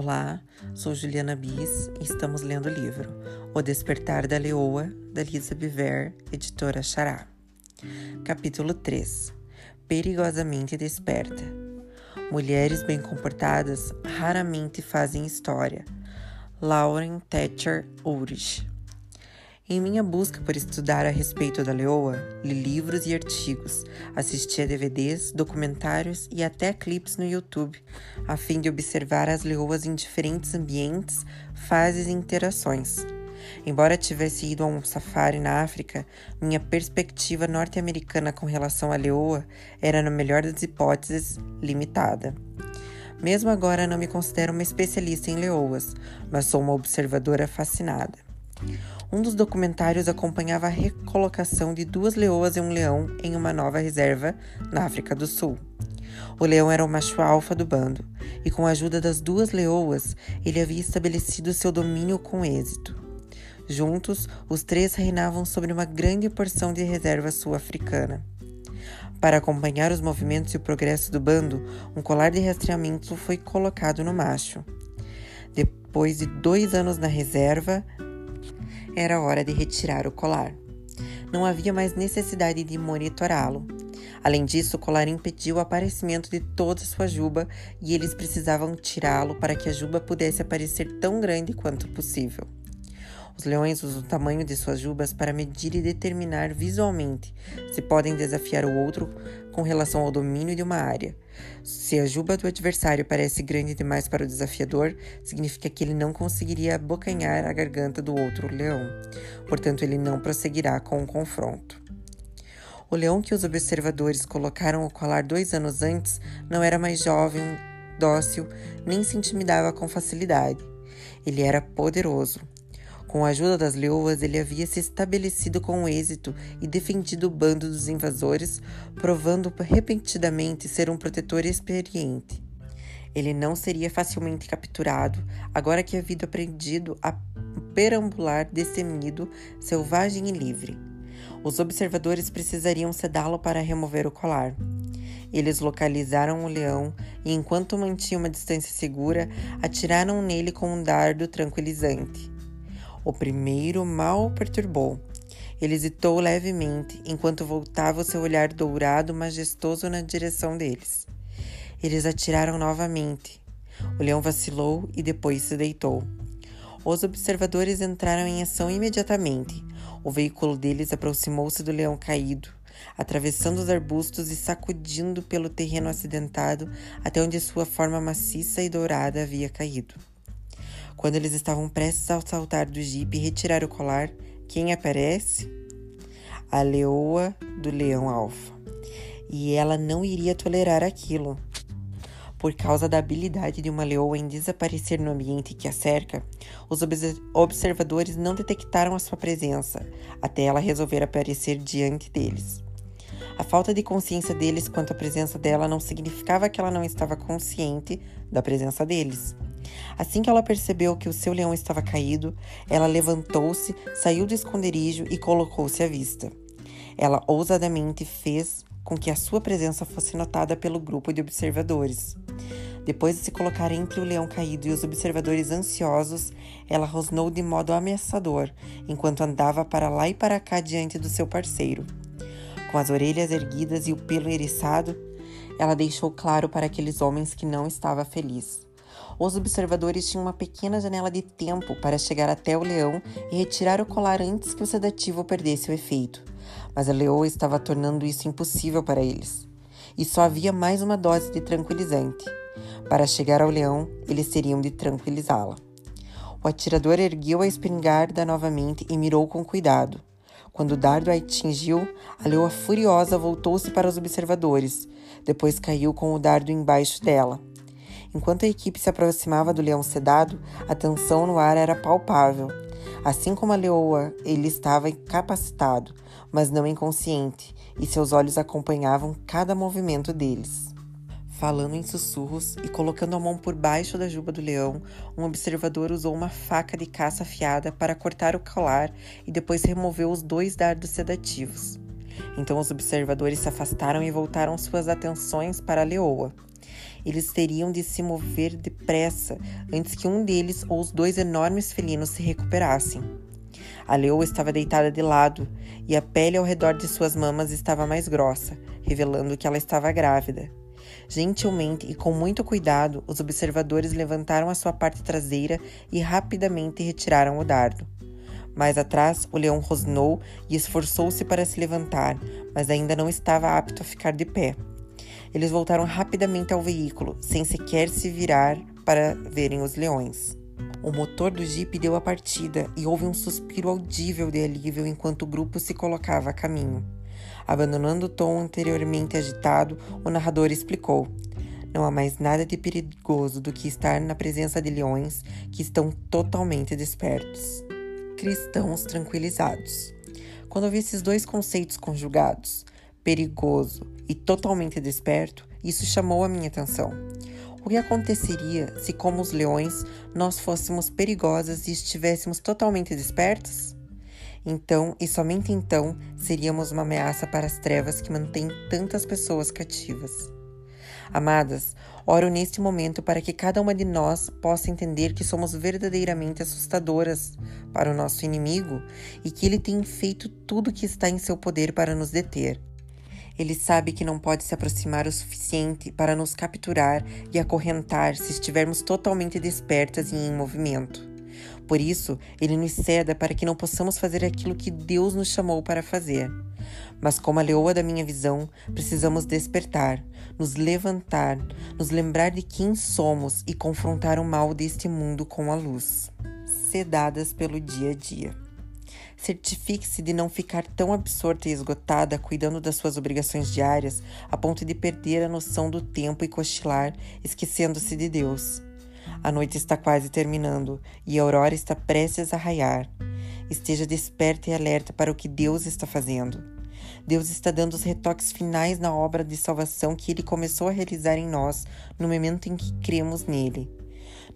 Olá, sou Juliana Bis e estamos lendo o livro O Despertar da Leoa, da Lisa Biver, editora Xará. Capítulo 3 Perigosamente Desperta Mulheres bem comportadas raramente fazem história. Lauren Thatcher Ulrich em minha busca por estudar a respeito da leoa, li livros e artigos, assisti a DVDs, documentários e até clipes no YouTube, a fim de observar as leoas em diferentes ambientes, fases e interações. Embora tivesse ido a um safari na África, minha perspectiva norte-americana com relação à leoa era, na melhor das hipóteses, limitada. Mesmo agora não me considero uma especialista em leoas, mas sou uma observadora fascinada. Um dos documentários acompanhava a recolocação de duas leoas e um leão em uma nova reserva na África do Sul. O leão era o macho alfa do bando, e com a ajuda das duas leoas, ele havia estabelecido seu domínio com êxito. Juntos, os três reinavam sobre uma grande porção de reserva sul-africana. Para acompanhar os movimentos e o progresso do bando, um colar de rastreamento foi colocado no macho. Depois de dois anos na reserva, era hora de retirar o colar. Não havia mais necessidade de monitorá-lo. Além disso, o colar impediu o aparecimento de toda sua juba e eles precisavam tirá-lo para que a juba pudesse aparecer tão grande quanto possível. Os leões usam o tamanho de suas jubas para medir e determinar visualmente se podem desafiar o outro com relação ao domínio de uma área. Se a juba do adversário parece grande demais para o desafiador, significa que ele não conseguiria abocanhar a garganta do outro leão. Portanto, ele não prosseguirá com o confronto. O leão que os observadores colocaram o colar dois anos antes não era mais jovem, dócil, nem se intimidava com facilidade. Ele era poderoso, com a ajuda das leoas, ele havia se estabelecido com êxito e defendido o bando dos invasores, provando repentinamente ser um protetor experiente. Ele não seria facilmente capturado, agora que havia aprendido a perambular destemido, selvagem e livre. Os observadores precisariam sedá-lo para remover o colar. Eles localizaram o leão e, enquanto mantinha uma distância segura, atiraram nele com um dardo tranquilizante. O primeiro mal o perturbou. Ele hesitou levemente enquanto voltava o seu olhar dourado majestoso na direção deles. Eles atiraram novamente. O leão vacilou e depois se deitou. Os observadores entraram em ação imediatamente. O veículo deles aproximou-se do leão caído, atravessando os arbustos e sacudindo pelo terreno acidentado até onde sua forma maciça e dourada havia caído. Quando eles estavam prestes a saltar do jipe e retirar o colar, quem aparece? A leoa do leão alfa. E ela não iria tolerar aquilo. Por causa da habilidade de uma leoa em desaparecer no ambiente que a cerca, os observadores não detectaram a sua presença até ela resolver aparecer diante deles. A falta de consciência deles quanto à presença dela não significava que ela não estava consciente da presença deles. Assim que ela percebeu que o seu leão estava caído, ela levantou-se, saiu do esconderijo e colocou-se à vista. Ela ousadamente fez com que a sua presença fosse notada pelo grupo de observadores. Depois de se colocar entre o leão caído e os observadores ansiosos, ela rosnou de modo ameaçador enquanto andava para lá e para cá diante do seu parceiro. Com as orelhas erguidas e o pelo eriçado, ela deixou claro para aqueles homens que não estava feliz. Os observadores tinham uma pequena janela de tempo para chegar até o leão e retirar o colar antes que o sedativo perdesse o efeito. Mas a leoa estava tornando isso impossível para eles. E só havia mais uma dose de tranquilizante. Para chegar ao leão, eles teriam de tranquilizá-la. O atirador ergueu a espingarda novamente e mirou com cuidado. Quando o dardo a atingiu, a leoa furiosa voltou-se para os observadores. Depois caiu com o dardo embaixo dela. Enquanto a equipe se aproximava do leão sedado, a tensão no ar era palpável. Assim como a leoa, ele estava incapacitado, mas não inconsciente, e seus olhos acompanhavam cada movimento deles. Falando em sussurros e colocando a mão por baixo da juba do leão, um observador usou uma faca de caça afiada para cortar o colar e depois removeu os dois dardos sedativos. Então os observadores se afastaram e voltaram suas atenções para a leoa. Eles teriam de se mover depressa antes que um deles ou os dois enormes felinos se recuperassem. A leoa estava deitada de lado e a pele ao redor de suas mamas estava mais grossa, revelando que ela estava grávida. Gentilmente e com muito cuidado, os observadores levantaram a sua parte traseira e rapidamente retiraram o dardo. Mais atrás, o leão rosnou e esforçou-se para se levantar, mas ainda não estava apto a ficar de pé. Eles voltaram rapidamente ao veículo, sem sequer se virar para verem os leões. O motor do jipe deu a partida e houve um suspiro audível de alívio enquanto o grupo se colocava a caminho. Abandonando o tom anteriormente agitado, o narrador explicou: Não há mais nada de perigoso do que estar na presença de leões que estão totalmente despertos. Cristãos tranquilizados. Quando eu vi esses dois conceitos conjugados, perigoso e totalmente desperto, isso chamou a minha atenção. O que aconteceria se, como os leões, nós fôssemos perigosas e estivéssemos totalmente despertos? Então, e somente então, seríamos uma ameaça para as trevas que mantêm tantas pessoas cativas. Amadas, oro neste momento para que cada uma de nós possa entender que somos verdadeiramente assustadoras para o nosso inimigo e que ele tem feito tudo o que está em seu poder para nos deter. Ele sabe que não pode se aproximar o suficiente para nos capturar e acorrentar se estivermos totalmente despertas e em movimento. Por isso, ele nos ceda para que não possamos fazer aquilo que Deus nos chamou para fazer. Mas, como a leoa da minha visão, precisamos despertar, nos levantar, nos lembrar de quem somos e confrontar o mal deste mundo com a luz, sedadas pelo dia a dia. Certifique-se de não ficar tão absorta e esgotada cuidando das suas obrigações diárias a ponto de perder a noção do tempo e cochilar, esquecendo-se de Deus. A noite está quase terminando e a aurora está prestes a raiar. Esteja desperta e alerta para o que Deus está fazendo. Deus está dando os retoques finais na obra de salvação que Ele começou a realizar em nós no momento em que cremos nele.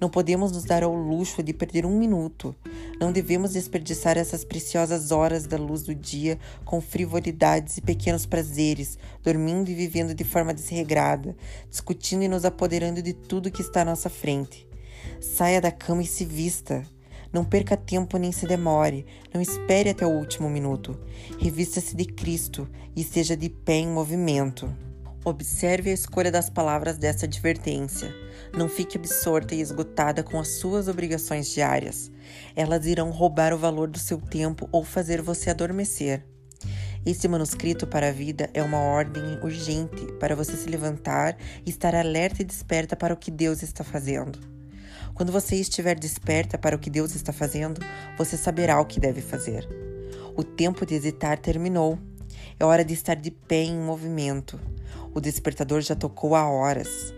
Não podemos nos dar ao luxo de perder um minuto. Não devemos desperdiçar essas preciosas horas da luz do dia com frivolidades e pequenos prazeres, dormindo e vivendo de forma desregrada, discutindo e nos apoderando de tudo que está à nossa frente. Saia da cama e se vista. Não perca tempo nem se demore. Não espere até o último minuto. Revista-se de Cristo e esteja de pé em movimento. Observe a escolha das palavras dessa advertência. Não fique absorta e esgotada com as suas obrigações diárias. Elas irão roubar o valor do seu tempo ou fazer você adormecer. Esse manuscrito para a vida é uma ordem urgente para você se levantar e estar alerta e desperta para o que Deus está fazendo. Quando você estiver desperta para o que Deus está fazendo, você saberá o que deve fazer. O tempo de hesitar terminou. É hora de estar de pé em movimento. O despertador já tocou há horas.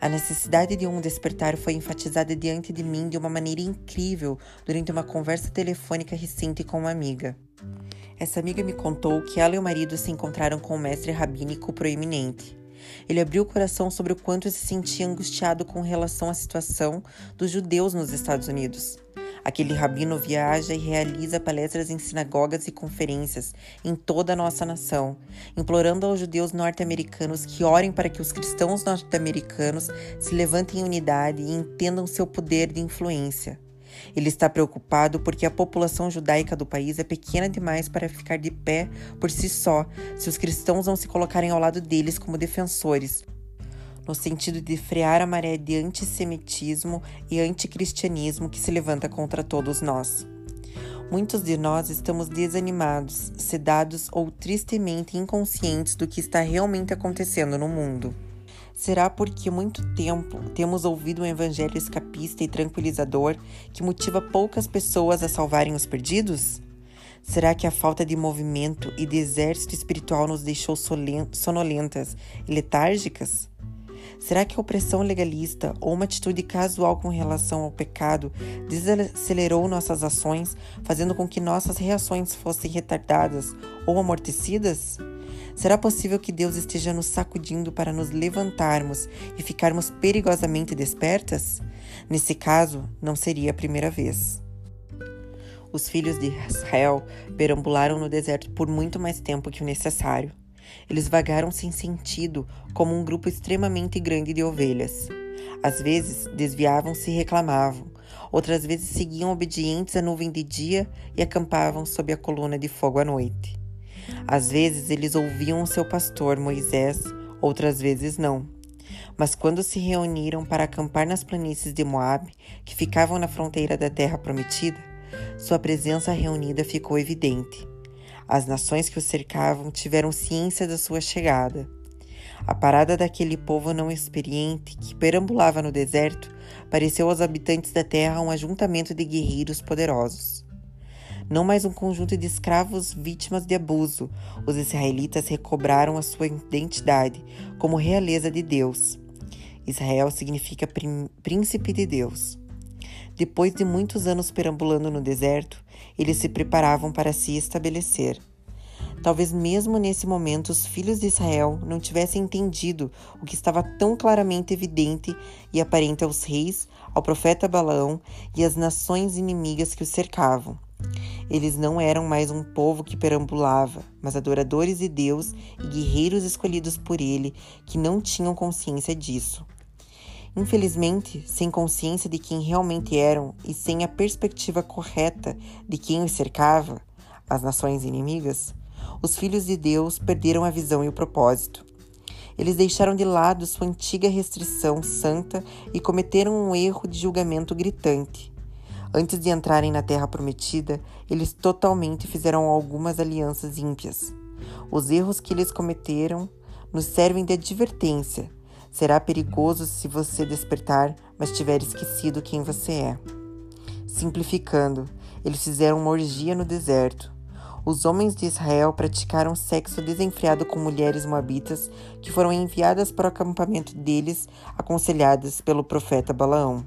A necessidade de um despertar foi enfatizada diante de mim de uma maneira incrível durante uma conversa telefônica recente com uma amiga. Essa amiga me contou que ela e o marido se encontraram com um mestre rabínico proeminente. Ele abriu o coração sobre o quanto se sentia angustiado com relação à situação dos judeus nos Estados Unidos. Aquele rabino viaja e realiza palestras em sinagogas e conferências em toda a nossa nação, implorando aos judeus norte-americanos que orem para que os cristãos norte-americanos se levantem em unidade e entendam seu poder de influência. Ele está preocupado porque a população judaica do país é pequena demais para ficar de pé por si só se os cristãos não se colocarem ao lado deles como defensores, no sentido de frear a maré de antissemitismo e anticristianismo que se levanta contra todos nós. Muitos de nós estamos desanimados, sedados ou tristemente inconscientes do que está realmente acontecendo no mundo. Será porque muito tempo temos ouvido um evangelho escapista e tranquilizador que motiva poucas pessoas a salvarem os perdidos? Será que a falta de movimento e de exército espiritual nos deixou sonolentas e letárgicas? Será que a opressão legalista ou uma atitude casual com relação ao pecado desacelerou nossas ações, fazendo com que nossas reações fossem retardadas ou amortecidas? Será possível que Deus esteja nos sacudindo para nos levantarmos e ficarmos perigosamente despertas? Nesse caso, não seria a primeira vez. Os filhos de Israel perambularam no deserto por muito mais tempo que o necessário. Eles vagaram sem sentido, como um grupo extremamente grande de ovelhas. Às vezes desviavam-se e reclamavam, outras vezes seguiam obedientes a nuvem de dia e acampavam sob a coluna de fogo à noite. Às vezes eles ouviam o seu pastor Moisés, outras vezes não. Mas quando se reuniram para acampar nas planícies de Moabe, que ficavam na fronteira da terra prometida, sua presença reunida ficou evidente. As nações que o cercavam tiveram ciência da sua chegada. A parada daquele povo não experiente que perambulava no deserto pareceu aos habitantes da terra um ajuntamento de guerreiros poderosos. Não mais um conjunto de escravos vítimas de abuso, os israelitas recobraram a sua identidade como realeza de Deus. Israel significa príncipe de Deus. Depois de muitos anos perambulando no deserto, eles se preparavam para se estabelecer. Talvez mesmo nesse momento os filhos de Israel não tivessem entendido o que estava tão claramente evidente e aparente aos reis, ao profeta Balaão e às nações inimigas que os cercavam. Eles não eram mais um povo que perambulava, mas adoradores de Deus e guerreiros escolhidos por ele que não tinham consciência disso. Infelizmente, sem consciência de quem realmente eram e sem a perspectiva correta de quem os cercava, as nações inimigas, os filhos de Deus perderam a visão e o propósito. Eles deixaram de lado sua antiga restrição santa e cometeram um erro de julgamento gritante. Antes de entrarem na terra prometida, eles totalmente fizeram algumas alianças ímpias. Os erros que eles cometeram nos servem de advertência. Será perigoso se você despertar, mas tiver esquecido quem você é. Simplificando, eles fizeram uma orgia no deserto. Os homens de Israel praticaram sexo desenfreado com mulheres moabitas que foram enviadas para o acampamento deles, aconselhadas pelo profeta Balaão.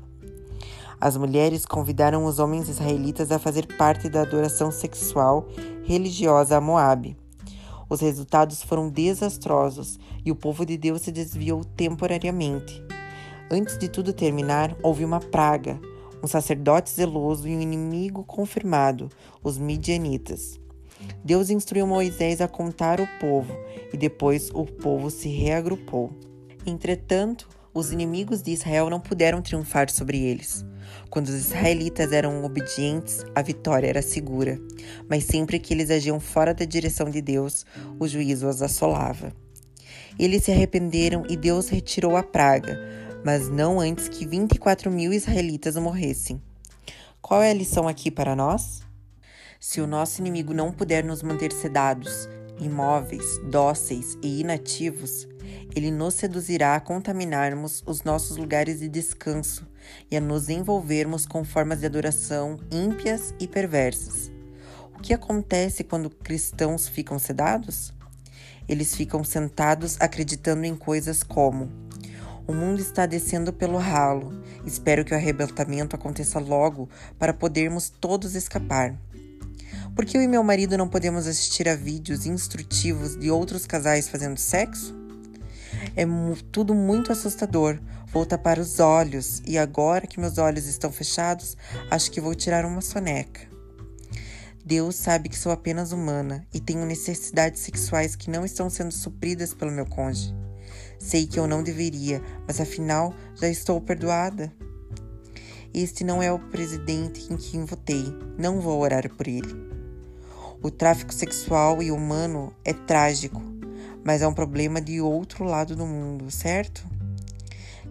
As mulheres convidaram os homens israelitas a fazer parte da adoração sexual religiosa a Moabe. Os resultados foram desastrosos e o povo de Deus se desviou temporariamente. Antes de tudo terminar, houve uma praga, um sacerdote zeloso e um inimigo confirmado, os midianitas. Deus instruiu Moisés a contar o povo e depois o povo se reagrupou. Entretanto, os inimigos de Israel não puderam triunfar sobre eles. Quando os israelitas eram obedientes, a vitória era segura, mas sempre que eles agiam fora da direção de Deus, o juízo os assolava. Eles se arrependeram e Deus retirou a praga, mas não antes que 24 mil israelitas morressem. Qual é a lição aqui para nós? Se o nosso inimigo não puder nos manter sedados, imóveis, dóceis e inativos, ele nos seduzirá a contaminarmos os nossos lugares de descanso e a nos envolvermos com formas de adoração ímpias e perversas. O que acontece quando cristãos ficam sedados? Eles ficam sentados acreditando em coisas como: o mundo está descendo pelo ralo, espero que o arrebatamento aconteça logo para podermos todos escapar. Por que eu e meu marido não podemos assistir a vídeos instrutivos de outros casais fazendo sexo? É tudo muito assustador. Vou tapar os olhos e agora que meus olhos estão fechados, acho que vou tirar uma soneca. Deus sabe que sou apenas humana e tenho necessidades sexuais que não estão sendo supridas pelo meu cônjuge. Sei que eu não deveria, mas afinal já estou perdoada. Este não é o presidente em quem votei. Não vou orar por ele. O tráfico sexual e humano é trágico, mas é um problema de outro lado do mundo, certo?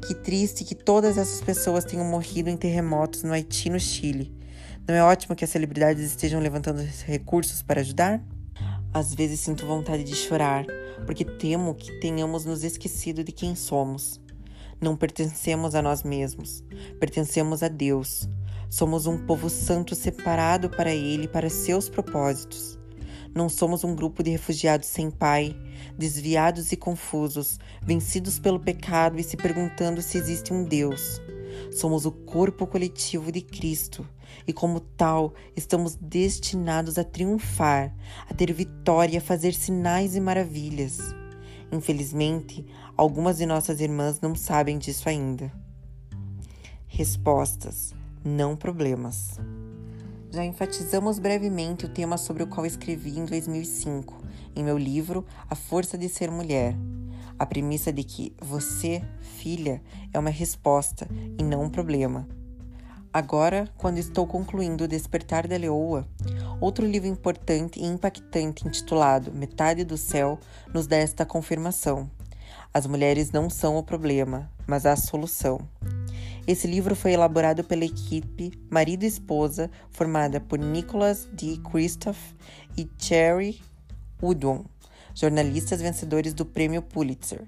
Que triste que todas essas pessoas tenham morrido em terremotos no Haiti e no Chile. Não é ótimo que as celebridades estejam levantando recursos para ajudar? Às vezes sinto vontade de chorar, porque temo que tenhamos nos esquecido de quem somos. Não pertencemos a nós mesmos, pertencemos a Deus. Somos um povo santo separado para Ele e para seus propósitos. Não somos um grupo de refugiados sem pai, desviados e confusos, vencidos pelo pecado e se perguntando se existe um Deus. Somos o corpo coletivo de Cristo e, como tal, estamos destinados a triunfar, a ter vitória a fazer sinais e maravilhas. Infelizmente, algumas de nossas irmãs não sabem disso ainda. Respostas não problemas. Já enfatizamos brevemente o tema sobre o qual escrevi em 2005, em meu livro A Força de Ser Mulher. A premissa de que você, filha, é uma resposta e não um problema. Agora, quando estou concluindo O Despertar da Leoa, outro livro importante e impactante intitulado Metade do Céu nos dá esta confirmação. As mulheres não são o problema, mas a solução. Esse livro foi elaborado pela equipe marido e esposa, formada por Nicholas D. Christoph e Cherry Woodwon, jornalistas vencedores do Prêmio Pulitzer.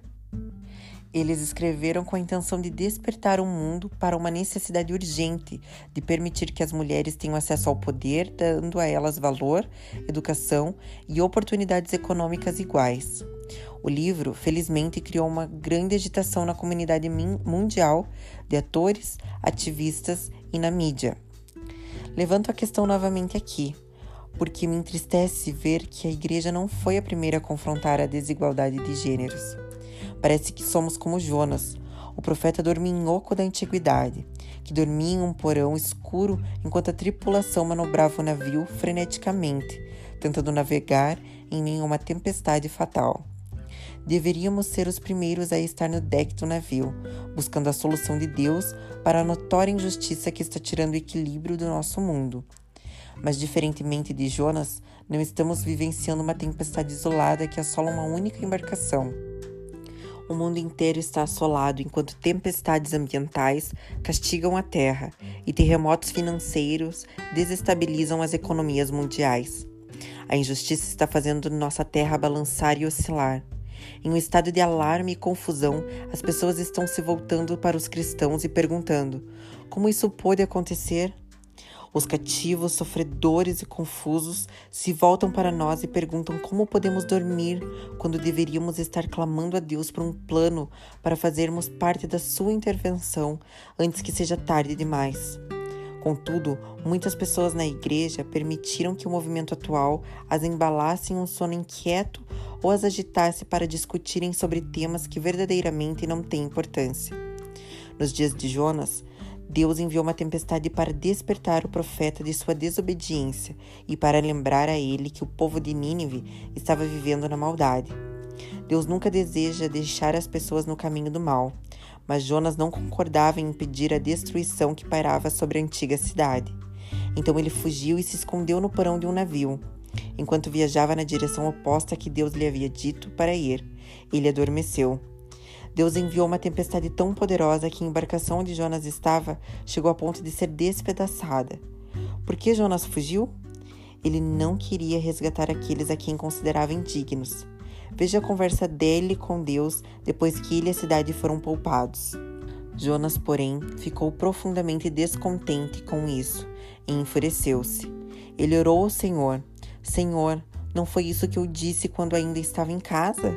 Eles escreveram com a intenção de despertar o mundo para uma necessidade urgente de permitir que as mulheres tenham acesso ao poder, dando a elas valor, educação e oportunidades econômicas iguais. O livro, felizmente, criou uma grande agitação na comunidade mundial de atores, ativistas e na mídia. Levanto a questão novamente aqui, porque me entristece ver que a igreja não foi a primeira a confrontar a desigualdade de gêneros. Parece que somos como Jonas, o profeta dorminhoco da antiguidade, que dormia em um porão escuro enquanto a tripulação manobrava o navio freneticamente, tentando navegar em nenhuma tempestade fatal. Deveríamos ser os primeiros a estar no deck do navio, buscando a solução de Deus para a notória injustiça que está tirando o equilíbrio do nosso mundo. Mas, diferentemente de Jonas, não estamos vivenciando uma tempestade isolada que assola uma única embarcação. O mundo inteiro está assolado enquanto tempestades ambientais castigam a terra e terremotos financeiros desestabilizam as economias mundiais. A injustiça está fazendo nossa terra balançar e oscilar. Em um estado de alarme e confusão, as pessoas estão se voltando para os cristãos e perguntando: como isso pôde acontecer? Os cativos, sofredores e confusos se voltam para nós e perguntam como podemos dormir quando deveríamos estar clamando a Deus por um plano para fazermos parte da sua intervenção antes que seja tarde demais. Contudo, muitas pessoas na igreja permitiram que o movimento atual as embalasse em um sono inquieto ou as agitasse para discutirem sobre temas que verdadeiramente não têm importância. Nos dias de Jonas, Deus enviou uma tempestade para despertar o profeta de sua desobediência e para lembrar a ele que o povo de Nínive estava vivendo na maldade. Deus nunca deseja deixar as pessoas no caminho do mal, mas Jonas não concordava em impedir a destruição que pairava sobre a antiga cidade. Então ele fugiu e se escondeu no porão de um navio. Enquanto viajava na direção oposta que Deus lhe havia dito para ir, ele adormeceu. Deus enviou uma tempestade tão poderosa que a embarcação onde Jonas estava chegou a ponto de ser despedaçada. Por que Jonas fugiu? Ele não queria resgatar aqueles a quem considerava indignos. Veja a conversa dele com Deus depois que ele e a cidade foram poupados. Jonas, porém, ficou profundamente descontente com isso e enfureceu-se. Ele orou ao Senhor: Senhor, não foi isso que eu disse quando ainda estava em casa?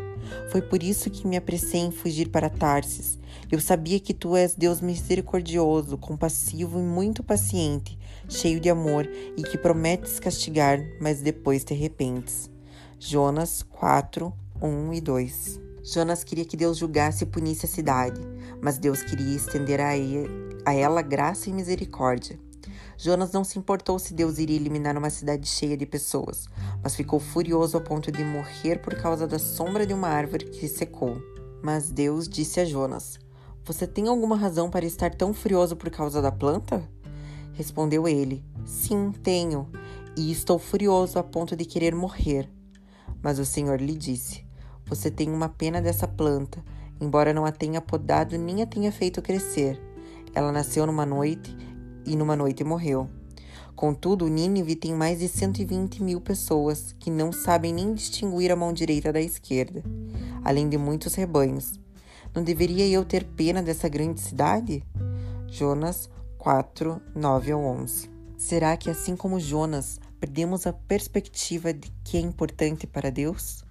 Foi por isso que me apressei em fugir para Tarsis. Eu sabia que tu és Deus misericordioso, compassivo e muito paciente, cheio de amor e que prometes castigar, mas depois te arrependes. Jonas 4, 1 e 2. Jonas queria que Deus julgasse e punisse a cidade, mas Deus queria estender a ela graça e misericórdia. Jonas não se importou se Deus iria eliminar uma cidade cheia de pessoas, mas ficou furioso ao ponto de morrer por causa da sombra de uma árvore que secou. Mas Deus disse a Jonas: Você tem alguma razão para estar tão furioso por causa da planta? Respondeu ele: Sim, tenho, e estou furioso a ponto de querer morrer. Mas o Senhor lhe disse: Você tem uma pena dessa planta, embora não a tenha podado nem a tenha feito crescer. Ela nasceu numa noite e numa noite morreu. Contudo, Nínive tem mais de 120 mil pessoas que não sabem nem distinguir a mão direita da esquerda, além de muitos rebanhos. Não deveria eu ter pena dessa grande cidade? Jonas 4, 9 ao 11. Será que, assim como Jonas, perdemos a perspectiva de que é importante para Deus?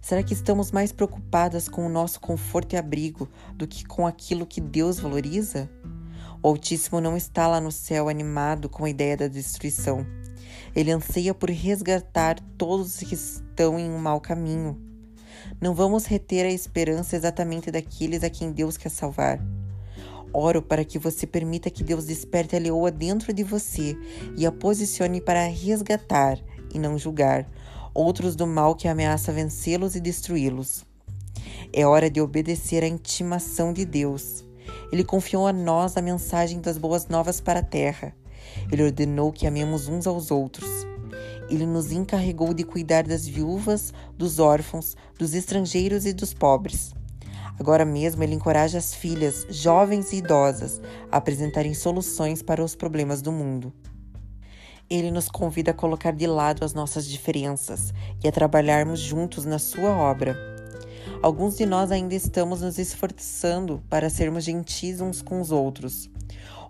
Será que estamos mais preocupadas com o nosso conforto e abrigo do que com aquilo que Deus valoriza? O Altíssimo não está lá no céu animado com a ideia da destruição. Ele anseia por resgatar todos que estão em um mau caminho. Não vamos reter a esperança exatamente daqueles a quem Deus quer salvar. Oro para que você permita que Deus desperte a leoa dentro de você e a posicione para resgatar e não julgar outros do mal que ameaça vencê-los e destruí-los. É hora de obedecer à intimação de Deus. Ele confiou a nós a mensagem das boas novas para a terra. Ele ordenou que amemos uns aos outros. Ele nos encarregou de cuidar das viúvas, dos órfãos, dos estrangeiros e dos pobres. Agora mesmo, ele encoraja as filhas, jovens e idosas, a apresentarem soluções para os problemas do mundo. Ele nos convida a colocar de lado as nossas diferenças e a trabalharmos juntos na sua obra. Alguns de nós ainda estamos nos esforçando para sermos gentis uns com os outros.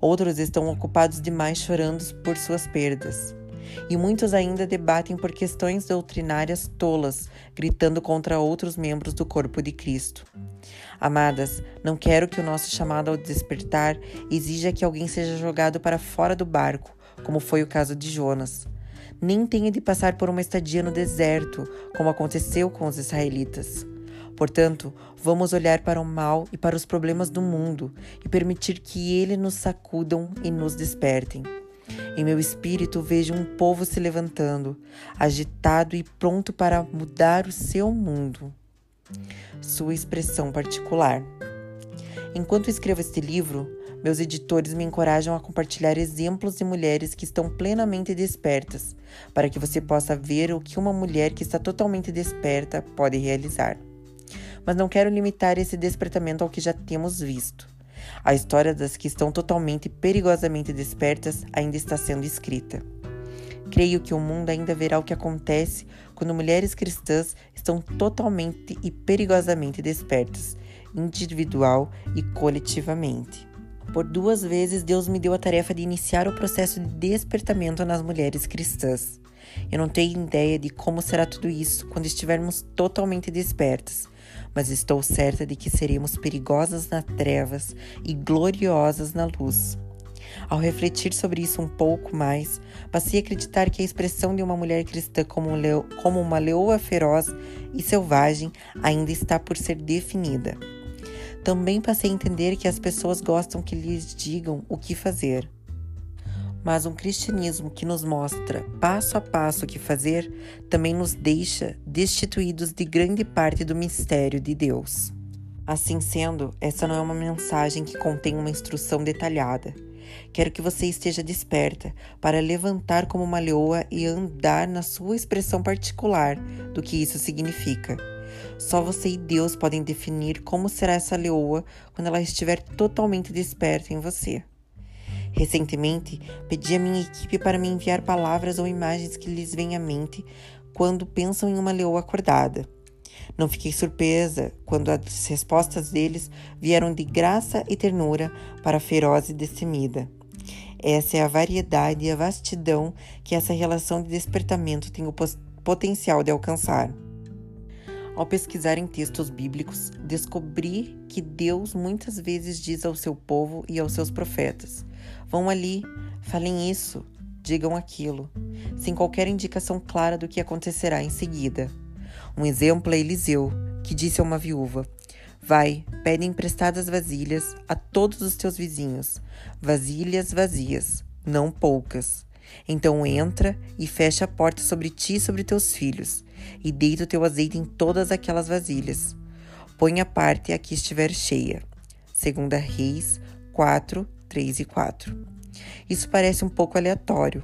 Outros estão ocupados demais chorando por suas perdas. E muitos ainda debatem por questões doutrinárias tolas, gritando contra outros membros do corpo de Cristo. Amadas, não quero que o nosso chamado ao despertar exija que alguém seja jogado para fora do barco, como foi o caso de Jonas. Nem tenha de passar por uma estadia no deserto, como aconteceu com os israelitas. Portanto, vamos olhar para o mal e para os problemas do mundo e permitir que ele nos sacudam e nos despertem. Em meu espírito vejo um povo se levantando, agitado e pronto para mudar o seu mundo sua expressão particular. Enquanto escrevo este livro, meus editores me encorajam a compartilhar exemplos de mulheres que estão plenamente despertas, para que você possa ver o que uma mulher que está totalmente desperta pode realizar. Mas não quero limitar esse despertamento ao que já temos visto. A história das que estão totalmente perigosamente despertas ainda está sendo escrita. Creio que o mundo ainda verá o que acontece quando mulheres cristãs estão totalmente e perigosamente despertas, individual e coletivamente. Por duas vezes, Deus me deu a tarefa de iniciar o processo de despertamento nas mulheres cristãs. Eu não tenho ideia de como será tudo isso quando estivermos totalmente despertas, mas estou certa de que seremos perigosas nas trevas e gloriosas na luz. Ao refletir sobre isso um pouco mais, passei a acreditar que a expressão de uma mulher cristã como, um leo, como uma leoa feroz e selvagem ainda está por ser definida. Também passei a entender que as pessoas gostam que lhes digam o que fazer. Mas um cristianismo que nos mostra passo a passo o que fazer também nos deixa destituídos de grande parte do mistério de Deus. Assim sendo, essa não é uma mensagem que contém uma instrução detalhada Quero que você esteja desperta para levantar como uma leoa e andar na sua expressão particular do que isso significa. Só você e Deus podem definir como será essa leoa quando ela estiver totalmente desperta em você. Recentemente, pedi à minha equipe para me enviar palavras ou imagens que lhes vêm à mente quando pensam em uma leoa acordada. Não fiquei surpresa quando as respostas deles vieram de graça e ternura para feroz e destemida. Essa é a variedade e a vastidão que essa relação de despertamento tem o potencial de alcançar. Ao pesquisar em textos bíblicos, descobri que Deus muitas vezes diz ao seu povo e aos seus profetas: vão ali, falem isso, digam aquilo, sem qualquer indicação clara do que acontecerá em seguida. Um exemplo é Eliseu, que disse a uma viúva: Vai, pede emprestadas vasilhas a todos os teus vizinhos, vasilhas vazias, não poucas. Então entra e fecha a porta sobre ti e sobre teus filhos, e deita o teu azeite em todas aquelas vasilhas. Põe a parte a que estiver cheia. Segunda Reis 4, 3 e 4. Isso parece um pouco aleatório,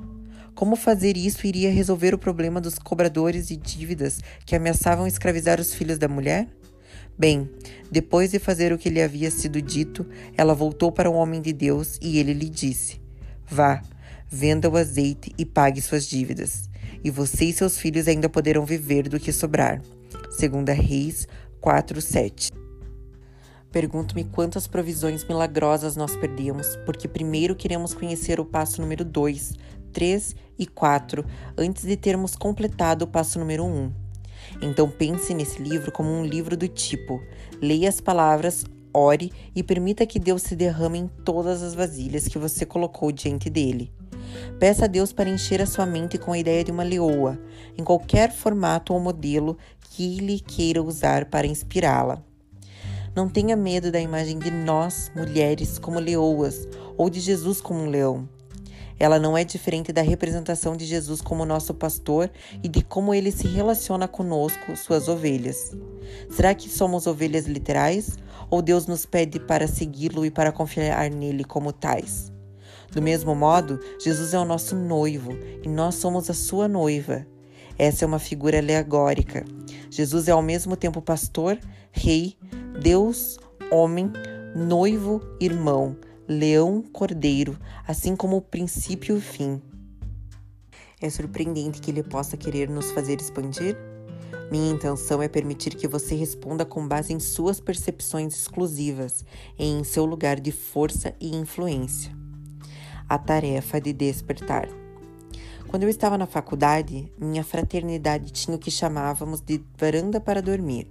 como fazer isso iria resolver o problema dos cobradores de dívidas que ameaçavam escravizar os filhos da mulher? Bem, depois de fazer o que lhe havia sido dito, ela voltou para o homem de Deus e ele lhe disse: Vá, venda o azeite e pague suas dívidas, e você e seus filhos ainda poderão viver do que sobrar. Segunda Reis 4:7. Pergunto-me quantas provisões milagrosas nós perdemos, porque primeiro queremos conhecer o passo número 2, 3 e 4 antes de termos completado o passo número 1. Então pense nesse livro como um livro do tipo: leia as palavras, ore e permita que Deus se derrame em todas as vasilhas que você colocou diante dele. Peça a Deus para encher a sua mente com a ideia de uma leoa, em qualquer formato ou modelo que ele queira usar para inspirá-la. Não tenha medo da imagem de nós, mulheres, como leoas, ou de Jesus como um leão. Ela não é diferente da representação de Jesus como nosso pastor e de como ele se relaciona conosco, suas ovelhas. Será que somos ovelhas literais ou Deus nos pede para segui-lo e para confiar nele como tais? Do mesmo modo, Jesus é o nosso noivo e nós somos a sua noiva. Essa é uma figura alegórica. Jesus é ao mesmo tempo pastor, rei, Deus, homem, noivo, irmão, leão, cordeiro, assim como o princípio e o fim. É surpreendente que ele possa querer nos fazer expandir? Minha intenção é permitir que você responda com base em suas percepções exclusivas e em seu lugar de força e influência. A tarefa de despertar. Quando eu estava na faculdade, minha fraternidade tinha o que chamávamos de varanda para dormir.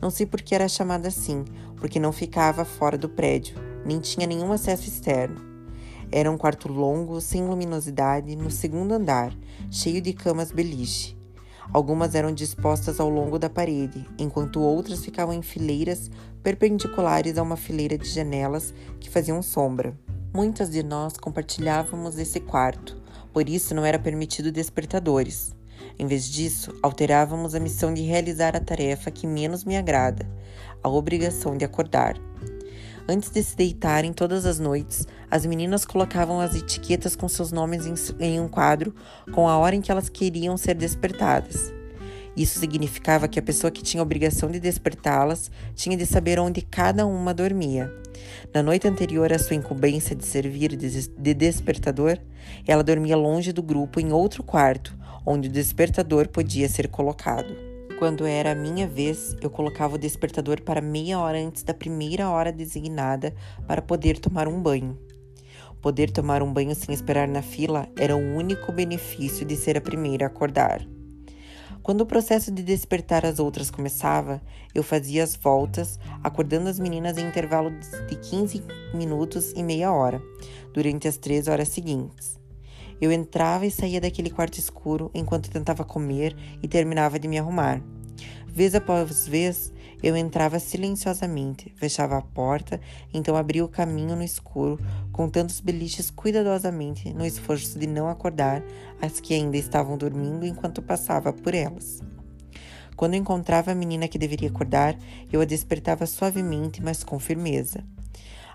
Não sei por que era chamada assim, porque não ficava fora do prédio, nem tinha nenhum acesso externo. Era um quarto longo, sem luminosidade, no segundo andar, cheio de camas beliche. Algumas eram dispostas ao longo da parede, enquanto outras ficavam em fileiras perpendiculares a uma fileira de janelas que faziam sombra. Muitas de nós compartilhávamos esse quarto, por isso não era permitido despertadores. Em vez disso, alterávamos a missão de realizar a tarefa que menos me agrada, a obrigação de acordar. Antes de se deitarem todas as noites, as meninas colocavam as etiquetas com seus nomes em, um quadro com a hora em que elas queriam ser despertadas. Isso significava que a pessoa que tinha a obrigação de despertá-las tinha de saber onde cada uma dormia. Na noite anterior à sua incumbência de servir de despertador, ela dormia longe do grupo em outro quarto, onde o despertador podia ser colocado. Quando era a minha vez, eu colocava o despertador para meia hora antes da primeira hora designada para poder tomar um banho. Poder tomar um banho sem esperar na fila era o único benefício de ser a primeira a acordar. Quando o processo de despertar as outras começava, eu fazia as voltas, acordando as meninas em intervalo de 15 minutos e meia hora, durante as três horas seguintes. Eu entrava e saía daquele quarto escuro enquanto tentava comer e terminava de me arrumar. Vez após vez, eu entrava silenciosamente, fechava a porta, então abria o caminho no escuro, contando os beliches cuidadosamente, no esforço de não acordar as que ainda estavam dormindo enquanto passava por elas. Quando encontrava a menina que deveria acordar, eu a despertava suavemente, mas com firmeza.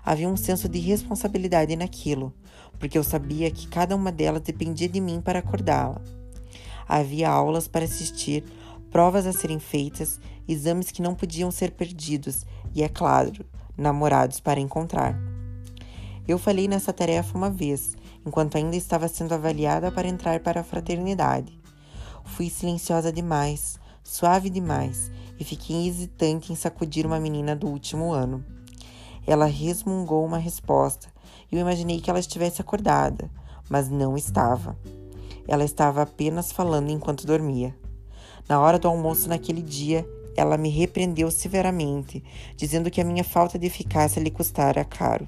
Havia um senso de responsabilidade naquilo, porque eu sabia que cada uma delas dependia de mim para acordá-la. Havia aulas para assistir, provas a serem feitas, exames que não podiam ser perdidos e, é claro, namorados para encontrar. Eu falhei nessa tarefa uma vez, enquanto ainda estava sendo avaliada para entrar para a fraternidade. Fui silenciosa demais, suave demais e fiquei hesitante em sacudir uma menina do último ano. Ela resmungou uma resposta e eu imaginei que ela estivesse acordada, mas não estava. Ela estava apenas falando enquanto dormia. Na hora do almoço naquele dia, ela me repreendeu severamente, dizendo que a minha falta de eficácia lhe custara caro.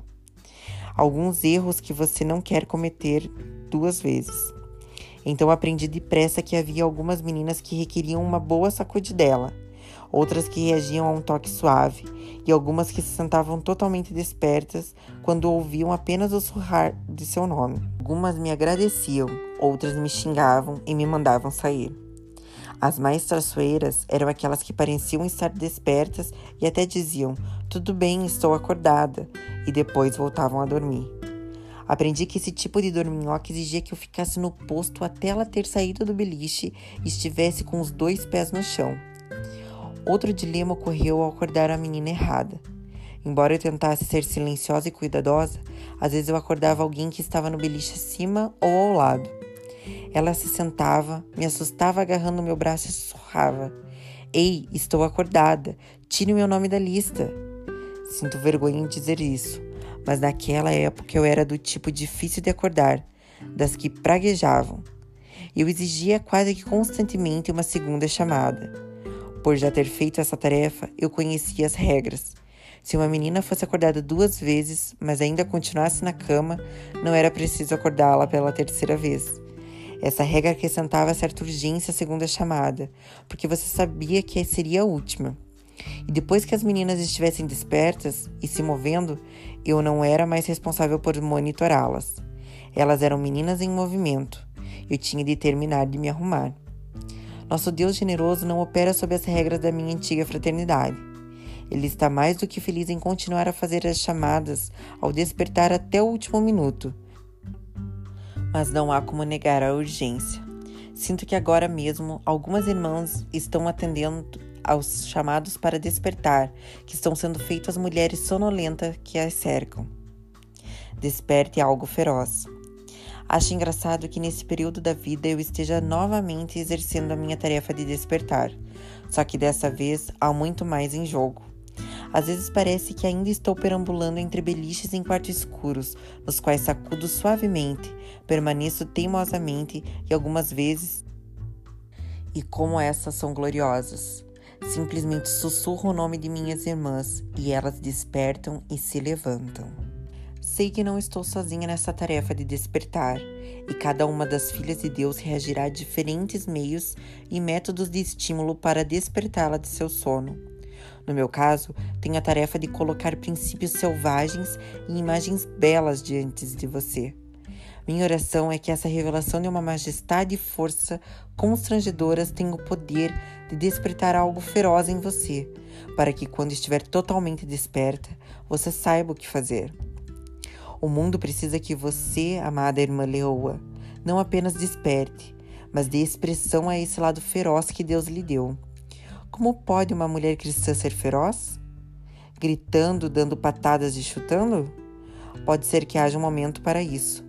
Alguns erros que você não quer cometer duas vezes. Então aprendi depressa que havia algumas meninas que requeriam uma boa sacudidela, outras que reagiam a um toque suave e algumas que se sentavam totalmente despertas quando ouviam apenas o surrar de seu nome. Algumas me agradeciam, outras me xingavam e me mandavam sair. As mais traiçoeiras eram aquelas que pareciam estar despertas e até diziam: Tudo bem, estou acordada, e depois voltavam a dormir. Aprendi que esse tipo de dorminhoca exigia que eu ficasse no posto até ela ter saído do beliche e estivesse com os dois pés no chão. Outro dilema ocorreu ao acordar a menina errada. Embora eu tentasse ser silenciosa e cuidadosa, às vezes eu acordava alguém que estava no beliche acima ou ao lado. Ela se sentava, me assustava agarrando meu braço e sussurrava: Ei, estou acordada, tire meu nome da lista. Sinto vergonha em dizer isso, mas naquela época eu era do tipo difícil de acordar, das que praguejavam. Eu exigia quase que constantemente uma segunda chamada. Por já ter feito essa tarefa, eu conhecia as regras. Se uma menina fosse acordada duas vezes, mas ainda continuasse na cama, não era preciso acordá-la pela terceira vez. Essa regra acrescentava certa urgência à segunda chamada, porque você sabia que seria a última. E depois que as meninas estivessem despertas e se movendo, eu não era mais responsável por monitorá-las. Elas eram meninas em movimento. Eu tinha de terminar de me arrumar. Nosso Deus generoso não opera sob as regras da minha antiga fraternidade. Ele está mais do que feliz em continuar a fazer as chamadas ao despertar até o último minuto. Mas não há como negar a urgência. Sinto que agora mesmo algumas irmãs estão atendendo aos chamados para despertar que estão sendo feitos às mulheres sonolentas que as cercam. Desperte algo feroz. Acho engraçado que nesse período da vida eu esteja novamente exercendo a minha tarefa de despertar, só que dessa vez há muito mais em jogo. Às vezes parece que ainda estou perambulando entre beliches em quartos escuros, nos quais sacudo suavemente, permaneço teimosamente e algumas vezes. E como essas são gloriosas! Simplesmente sussurro o nome de minhas irmãs e elas despertam e se levantam. Sei que não estou sozinha nessa tarefa de despertar, e cada uma das filhas de Deus reagirá a diferentes meios e métodos de estímulo para despertá-la de seu sono. No meu caso, tenho a tarefa de colocar princípios selvagens e imagens belas diante de você. Minha oração é que essa revelação de uma majestade e força constrangedoras tenha o poder de despertar algo feroz em você, para que quando estiver totalmente desperta, você saiba o que fazer. O mundo precisa que você, amada irmã Leoa, não apenas desperte, mas dê expressão a esse lado feroz que Deus lhe deu. Como pode uma mulher cristã ser feroz? Gritando, dando patadas e chutando? Pode ser que haja um momento para isso.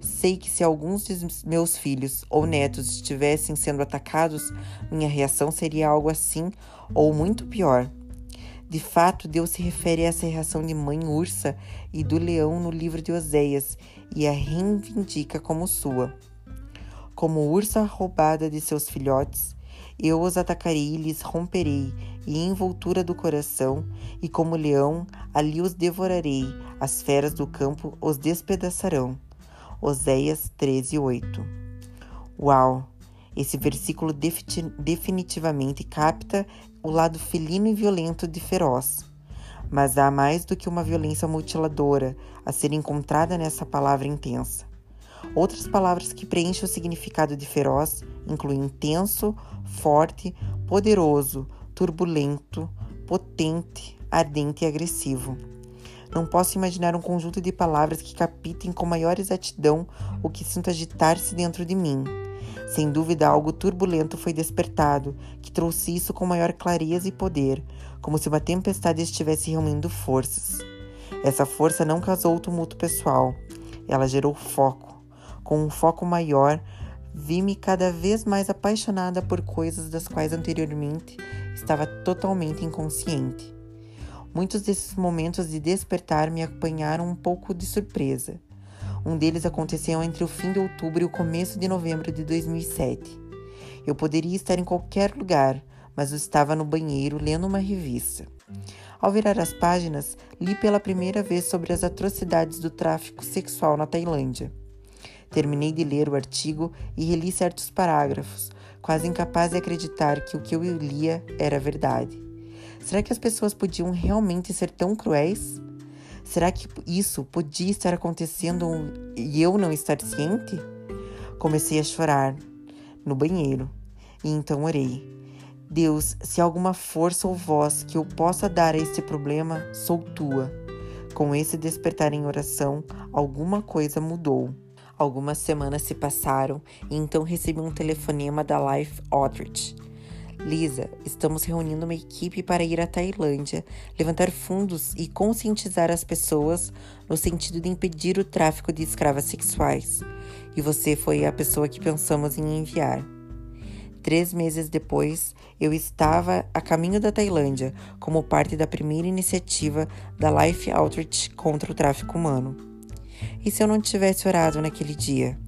Sei que se alguns de meus filhos ou netos estivessem sendo atacados, minha reação seria algo assim ou muito pior. De fato, Deus se refere a essa reação de mãe ursa e do leão no livro de Oséias e a reivindica como sua. Como ursa roubada de seus filhotes, eu os atacarei e lhes romperei, e envoltura do coração, e como leão, ali os devorarei, as feras do campo os despedaçarão. Oséias 13, 8. Uau! Esse versículo definitivamente capta o lado felino e violento de feroz. Mas há mais do que uma violência mutiladora a ser encontrada nessa palavra intensa. Outras palavras que preenchem o significado de feroz incluem intenso, forte, poderoso, turbulento, potente, ardente e agressivo. Não posso imaginar um conjunto de palavras que capitem com maior exatidão o que sinto agitar-se dentro de mim. Sem dúvida, algo turbulento foi despertado, que trouxe isso com maior clareza e poder, como se uma tempestade estivesse reunindo forças. Essa força não causou tumulto pessoal, ela gerou foco. Com um foco maior, vi-me cada vez mais apaixonada por coisas das quais anteriormente estava totalmente inconsciente. Muitos desses momentos de despertar me acompanharam um pouco de surpresa. Um deles aconteceu entre o fim de outubro e o começo de novembro de 2007. Eu poderia estar em qualquer lugar, mas eu estava no banheiro lendo uma revista. Ao virar as páginas, li pela primeira vez sobre as atrocidades do tráfico sexual na Tailândia. Terminei de ler o artigo e reli certos parágrafos, quase incapaz de acreditar que o que eu lia era verdade. Será que as pessoas podiam realmente ser tão cruéis? Será que isso podia estar acontecendo e eu não estar ciente? Comecei a chorar no banheiro e então orei. Deus, se há alguma força ou voz que eu possa dar a este problema, sou tua. Com esse despertar em oração, alguma coisa mudou. Algumas semanas se passaram e então recebi um telefonema da Life Outreach Lisa, estamos reunindo uma equipe para ir à Tailândia, levantar fundos e conscientizar as pessoas no sentido de impedir o tráfico de escravas sexuais. E você foi a pessoa que pensamos em enviar. Três meses depois, eu estava a caminho da Tailândia como parte da primeira iniciativa da Life Outreach contra o tráfico humano. E se eu não tivesse orado naquele dia?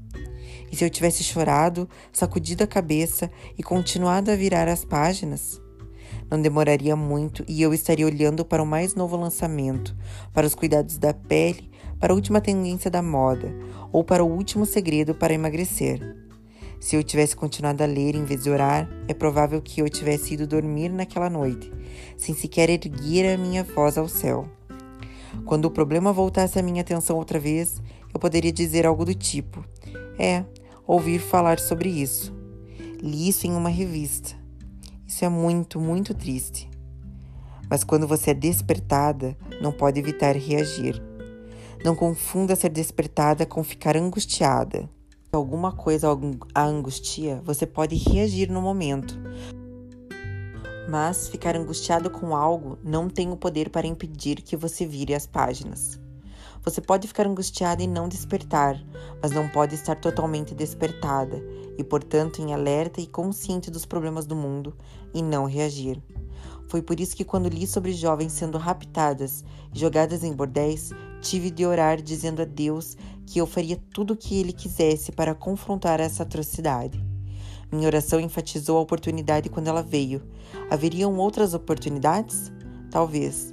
E se eu tivesse chorado, sacudido a cabeça e continuado a virar as páginas? Não demoraria muito e eu estaria olhando para o mais novo lançamento, para os cuidados da pele, para a última tendência da moda ou para o último segredo para emagrecer. Se eu tivesse continuado a ler em vez de orar, é provável que eu tivesse ido dormir naquela noite, sem sequer erguer a minha voz ao céu. Quando o problema voltasse a minha atenção outra vez, eu poderia dizer algo do tipo: É, ouvir falar sobre isso. Li isso em uma revista. Isso é muito, muito triste. Mas quando você é despertada, não pode evitar reagir. Não confunda ser despertada com ficar angustiada alguma coisa a angustia, você pode reagir no momento. Mas ficar angustiado com algo não tem o poder para impedir que você vire as páginas. Você pode ficar angustiada e não despertar, mas não pode estar totalmente despertada e, portanto, em alerta e consciente dos problemas do mundo e não reagir. Foi por isso que, quando li sobre jovens sendo raptadas e jogadas em bordéis, tive de orar dizendo a Deus que eu faria tudo o que ele quisesse para confrontar essa atrocidade. Minha oração enfatizou a oportunidade quando ela veio. Haveriam outras oportunidades? Talvez,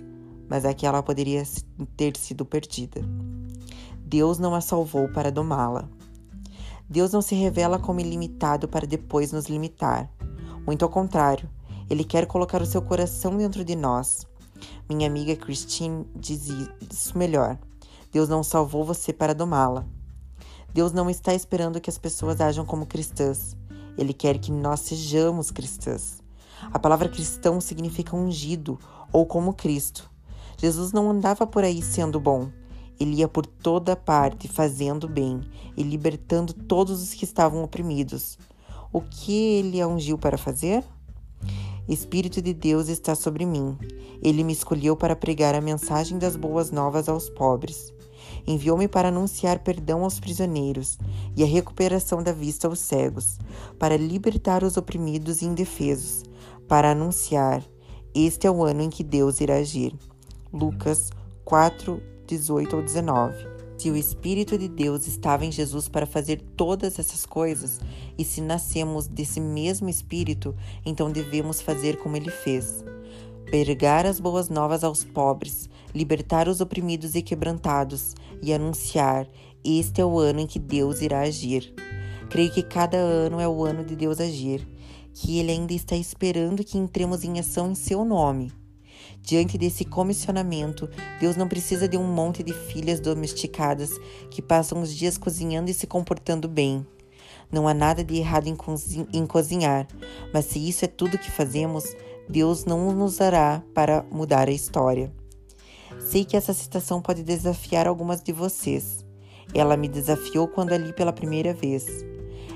mas aquela poderia ter sido perdida. Deus não a salvou para domá-la. Deus não se revela como ilimitado para depois nos limitar. Muito ao contrário, ele quer colocar o seu coração dentro de nós. Minha amiga Christine diz isso melhor. Deus não salvou você para domá-la. Deus não está esperando que as pessoas ajam como cristãs. Ele quer que nós sejamos cristãs. A palavra cristão significa ungido ou como Cristo. Jesus não andava por aí sendo bom. Ele ia por toda parte fazendo bem e libertando todos os que estavam oprimidos. O que ele a ungiu para fazer? Espírito de Deus está sobre mim. Ele me escolheu para pregar a mensagem das boas novas aos pobres. Enviou-me para anunciar perdão aos prisioneiros e a recuperação da vista aos cegos, para libertar os oprimidos e indefesos, para anunciar: este é o ano em que Deus irá agir. Lucas 4, 18 ou 19. Se o Espírito de Deus estava em Jesus para fazer todas essas coisas, e se nascemos desse mesmo Espírito, então devemos fazer como ele fez: pregar as boas novas aos pobres, libertar os oprimidos e quebrantados, e anunciar: este é o ano em que Deus irá agir. Creio que cada ano é o ano de Deus agir, que ele ainda está esperando que entremos em ação em seu nome. Diante desse comissionamento, Deus não precisa de um monte de filhas domesticadas que passam os dias cozinhando e se comportando bem. Não há nada de errado em, em cozinhar, mas se isso é tudo que fazemos, Deus não nos dará para mudar a história. Sei que essa citação pode desafiar algumas de vocês. Ela me desafiou quando a li pela primeira vez.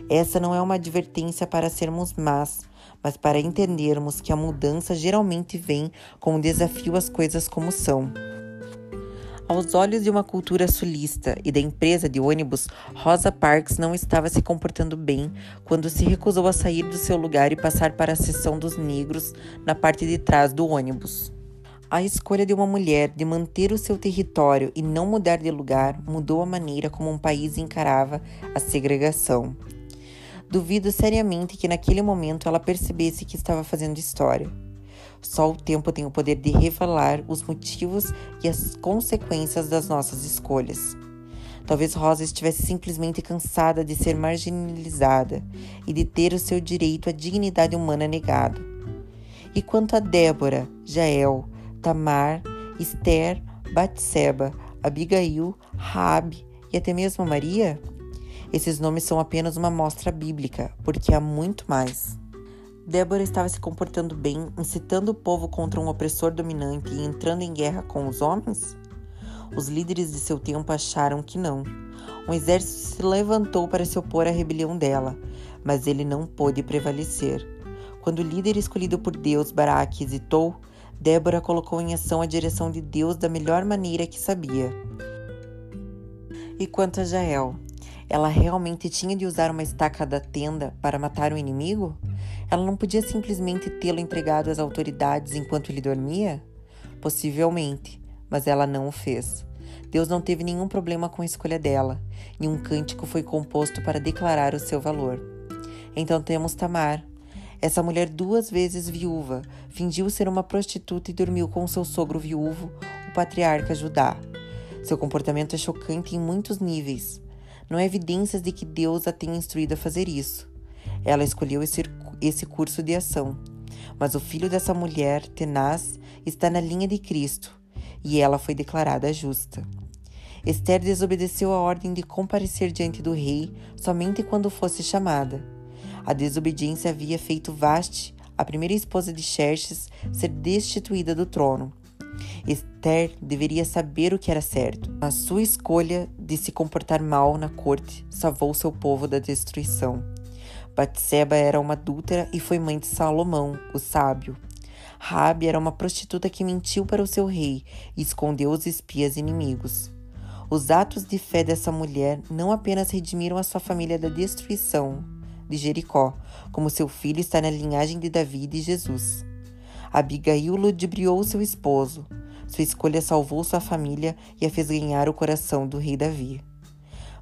Essa não é uma advertência para sermos más, mas para entendermos que a mudança geralmente vem com o desafio às coisas como são. Aos olhos de uma cultura sulista e da empresa de ônibus, Rosa Parks não estava se comportando bem quando se recusou a sair do seu lugar e passar para a seção dos negros na parte de trás do ônibus. A escolha de uma mulher de manter o seu território e não mudar de lugar mudou a maneira como um país encarava a segregação. Duvido seriamente que naquele momento ela percebesse que estava fazendo história. Só o tempo tem o poder de revelar os motivos e as consequências das nossas escolhas. Talvez Rosa estivesse simplesmente cansada de ser marginalizada e de ter o seu direito à dignidade humana negado. E quanto a Débora, Jael, Tamar, Esther, Batseba, Abigail, Rabi e até mesmo Maria? Esses nomes são apenas uma amostra bíblica, porque há muito mais. Débora estava se comportando bem, incitando o povo contra um opressor dominante e entrando em guerra com os homens? Os líderes de seu tempo acharam que não. Um exército se levantou para se opor à rebelião dela, mas ele não pôde prevalecer. Quando o líder escolhido por Deus, Baraque, hesitou, Débora colocou em ação a direção de Deus da melhor maneira que sabia. E quanto a Jael, ela realmente tinha de usar uma estaca da tenda para matar o inimigo? Ela não podia simplesmente tê-lo entregado às autoridades enquanto ele dormia? Possivelmente, mas ela não o fez. Deus não teve nenhum problema com a escolha dela, e um cântico foi composto para declarar o seu valor. Então temos Tamar. Essa mulher, duas vezes viúva, fingiu ser uma prostituta e dormiu com seu sogro viúvo, o patriarca Judá. Seu comportamento é chocante em muitos níveis. Não há evidências de que Deus a tenha instruído a fazer isso. Ela escolheu esse, esse curso de ação. Mas o filho dessa mulher tenaz está na linha de Cristo e ela foi declarada justa. Esther desobedeceu a ordem de comparecer diante do rei somente quando fosse chamada. A desobediência havia feito Vaste, a primeira esposa de Xerxes, ser destituída do trono. Esther deveria saber o que era certo. A sua escolha de se comportar mal na corte salvou seu povo da destruição. Batseba era uma adúltera e foi mãe de Salomão, o sábio. Rabi era uma prostituta que mentiu para o seu rei e escondeu os espias inimigos. Os atos de fé dessa mulher não apenas redimiram a sua família da destruição de Jericó, como seu filho está na linhagem de Davi e de Jesus. Abigail ludibriou seu esposo. Sua escolha salvou sua família e a fez ganhar o coração do rei Davi.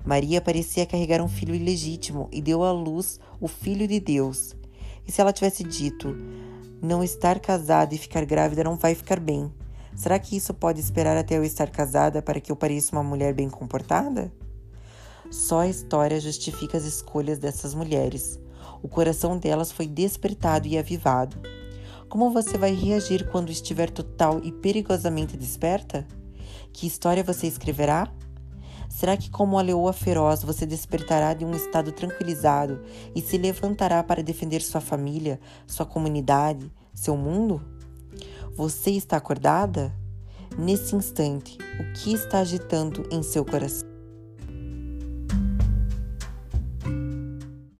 Maria parecia carregar um filho ilegítimo e deu à luz o Filho de Deus. E se ela tivesse dito: Não estar casada e ficar grávida não vai ficar bem, será que isso pode esperar até eu estar casada para que eu pareça uma mulher bem comportada? Só a história justifica as escolhas dessas mulheres. O coração delas foi despertado e avivado. Como você vai reagir quando estiver total e perigosamente desperta? Que história você escreverá? Será que, como a leoa feroz, você despertará de um estado tranquilizado e se levantará para defender sua família, sua comunidade, seu mundo? Você está acordada? Nesse instante, o que está agitando em seu coração?